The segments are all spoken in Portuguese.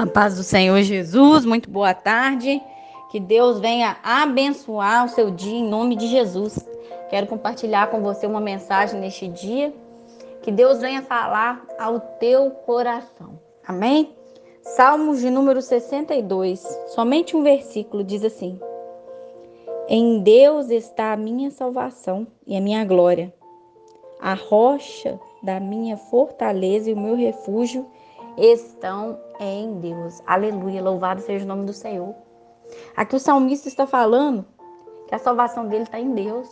A paz do Senhor Jesus, muito boa tarde. Que Deus venha abençoar o seu dia em nome de Jesus. Quero compartilhar com você uma mensagem neste dia. Que Deus venha falar ao teu coração. Amém? Salmos de número 62, somente um versículo diz assim: Em Deus está a minha salvação e a minha glória, a rocha da minha fortaleza e o meu refúgio estão em Deus. Aleluia, louvado seja o nome do Senhor. Aqui o salmista está falando que a salvação dele está em Deus.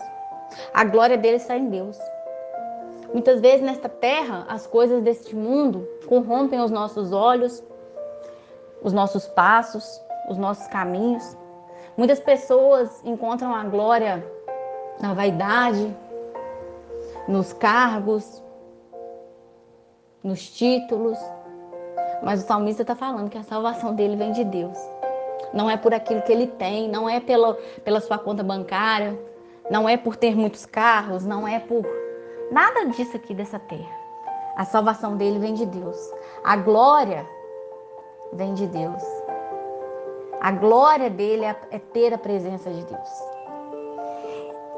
A glória dele está em Deus. Muitas vezes nesta terra, as coisas deste mundo corrompem os nossos olhos, os nossos passos, os nossos caminhos. Muitas pessoas encontram a glória na vaidade, nos cargos, nos títulos, mas o salmista está falando que a salvação dele vem de Deus. Não é por aquilo que ele tem, não é pela, pela sua conta bancária, não é por ter muitos carros, não é por nada disso aqui dessa terra. A salvação dele vem de Deus. A glória vem de Deus. A glória dele é, é ter a presença de Deus.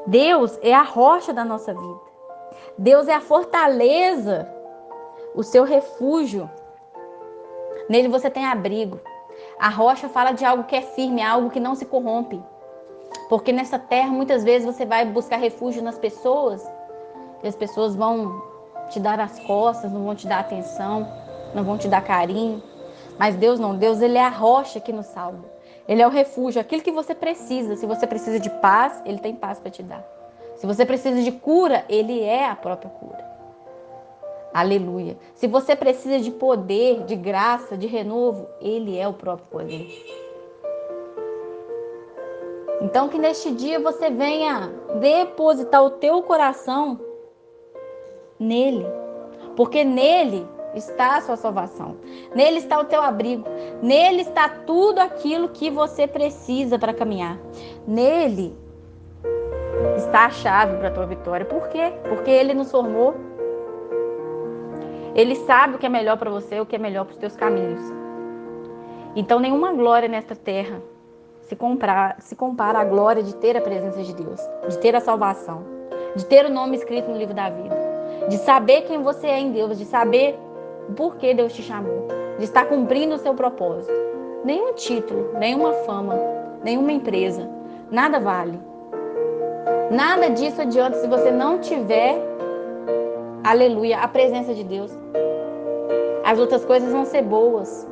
Deus é a rocha da nossa vida. Deus é a fortaleza, o seu refúgio. Nele você tem abrigo. A rocha fala de algo que é firme, algo que não se corrompe. Porque nessa terra muitas vezes você vai buscar refúgio nas pessoas e as pessoas vão te dar as costas, não vão te dar atenção, não vão te dar carinho. Mas Deus não, Deus ele é a rocha que nos salva. Ele é o refúgio, aquilo que você precisa. Se você precisa de paz, ele tem paz para te dar. Se você precisa de cura, ele é a própria cura. Aleluia. Se você precisa de poder, de graça, de renovo, Ele é o próprio poder. Então que neste dia você venha depositar o teu coração nele, porque nele está a sua salvação. Nele está o teu abrigo. Nele está tudo aquilo que você precisa para caminhar. Nele está a chave para a tua vitória. Por quê? Porque ele nos formou ele sabe o que é melhor para você, o que é melhor para os teus caminhos. Então, nenhuma glória nesta terra se, compara, se compara à glória de ter a presença de Deus, de ter a salvação, de ter o nome escrito no livro da vida, de saber quem você é em Deus, de saber por que Deus te chamou, de estar cumprindo o seu propósito. Nenhum título, nenhuma fama, nenhuma empresa, nada vale. Nada disso adianta se você não tiver aleluia, a presença de Deus. As outras coisas vão ser boas,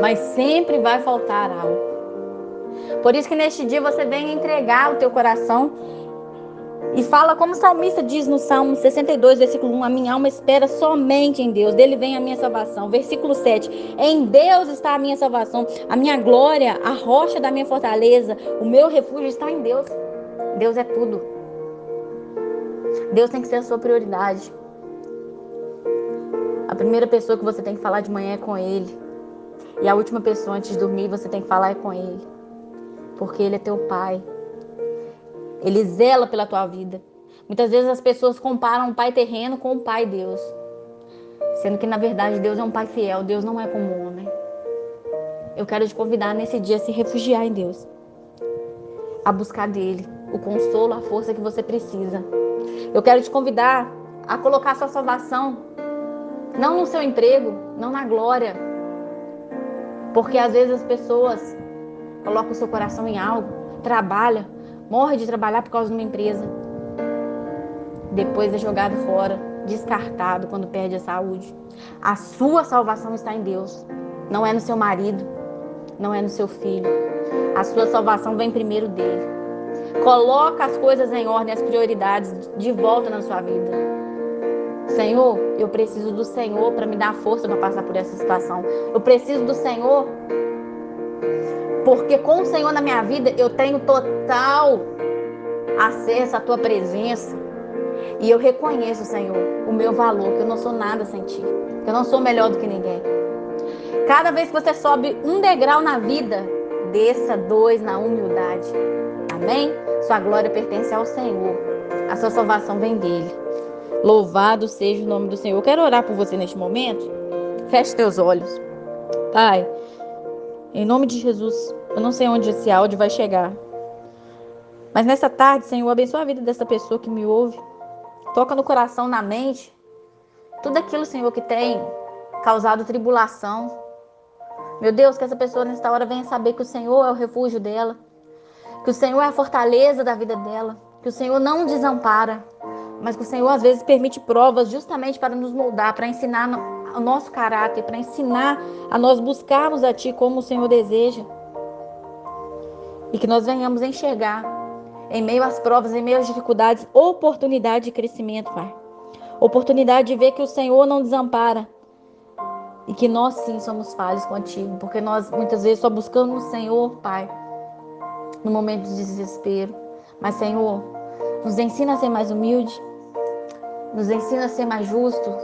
mas sempre vai faltar algo. Por isso que neste dia você vem entregar o teu coração e fala como o salmista diz no Salmo 62, versículo 1, a minha alma espera somente em Deus, dele vem a minha salvação. Versículo 7, em Deus está a minha salvação, a minha glória, a rocha da minha fortaleza, o meu refúgio está em Deus. Deus é tudo. Deus tem que ser a sua prioridade. A primeira pessoa que você tem que falar de manhã é com Ele. E a última pessoa antes de dormir você tem que falar é com Ele. Porque Ele é teu Pai. Ele zela pela tua vida. Muitas vezes as pessoas comparam o Pai terreno com o Pai Deus. Sendo que na verdade Deus é um Pai fiel. Deus não é como um homem. Eu quero te convidar nesse dia a se refugiar em Deus. A buscar dele o consolo, a força que você precisa. Eu quero te convidar a colocar sua salvação não no seu emprego, não na glória. Porque às vezes as pessoas colocam o seu coração em algo, trabalha, morre de trabalhar por causa de uma empresa. Depois é jogado fora, descartado quando perde a saúde. A sua salvação está em Deus, não é no seu marido, não é no seu filho. A sua salvação vem primeiro dele. Coloca as coisas em ordem, as prioridades de volta na sua vida. Senhor, eu preciso do Senhor para me dar força para passar por essa situação. Eu preciso do Senhor porque com o Senhor na minha vida eu tenho total acesso à tua presença. E eu reconheço, Senhor, o meu valor, que eu não sou nada sem ti, que eu não sou melhor do que ninguém. Cada vez que você sobe um degrau na vida, desça dois na humildade. Amém? Sua glória pertence ao Senhor. A sua salvação vem dele. Louvado seja o nome do Senhor. Eu quero orar por você neste momento. Feche teus olhos. Pai, em nome de Jesus, eu não sei onde esse áudio vai chegar. Mas nessa tarde, Senhor, abençoa a vida dessa pessoa que me ouve. Toca no coração, na mente. Tudo aquilo, Senhor, que tem causado tribulação. Meu Deus, que essa pessoa nesta hora venha saber que o Senhor é o refúgio dela. Que o Senhor é a fortaleza da vida dela. Que o Senhor não desampara. Mas que o Senhor às vezes permite provas justamente para nos moldar, para ensinar o nosso caráter, para ensinar a nós buscarmos a Ti como o Senhor deseja. E que nós venhamos enxergar, em meio às provas, em meio às dificuldades, oportunidade de crescimento, Pai. Oportunidade de ver que o Senhor não desampara. E que nós sim somos falhos contigo, porque nós muitas vezes só buscamos o Senhor, Pai, no momento de desespero. Mas, Senhor, nos ensina a ser mais humilde, nos ensina a ser mais justos,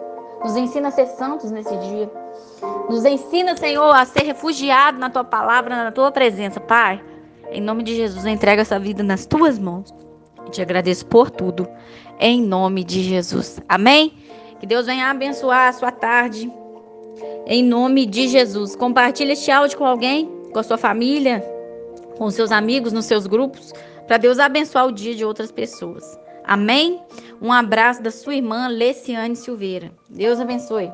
nos ensina a ser santos nesse dia. Nos ensina, Senhor, a ser refugiado na tua palavra, na tua presença, Pai. Em nome de Jesus, eu entrego essa vida nas tuas mãos. E te agradeço por tudo. Em nome de Jesus. Amém? Que Deus venha abençoar a sua tarde. Em nome de Jesus. Compartilhe este áudio com alguém, com a sua família, com seus amigos, nos seus grupos, para Deus abençoar o dia de outras pessoas. Amém? Um abraço da sua irmã Leciane Silveira. Deus abençoe.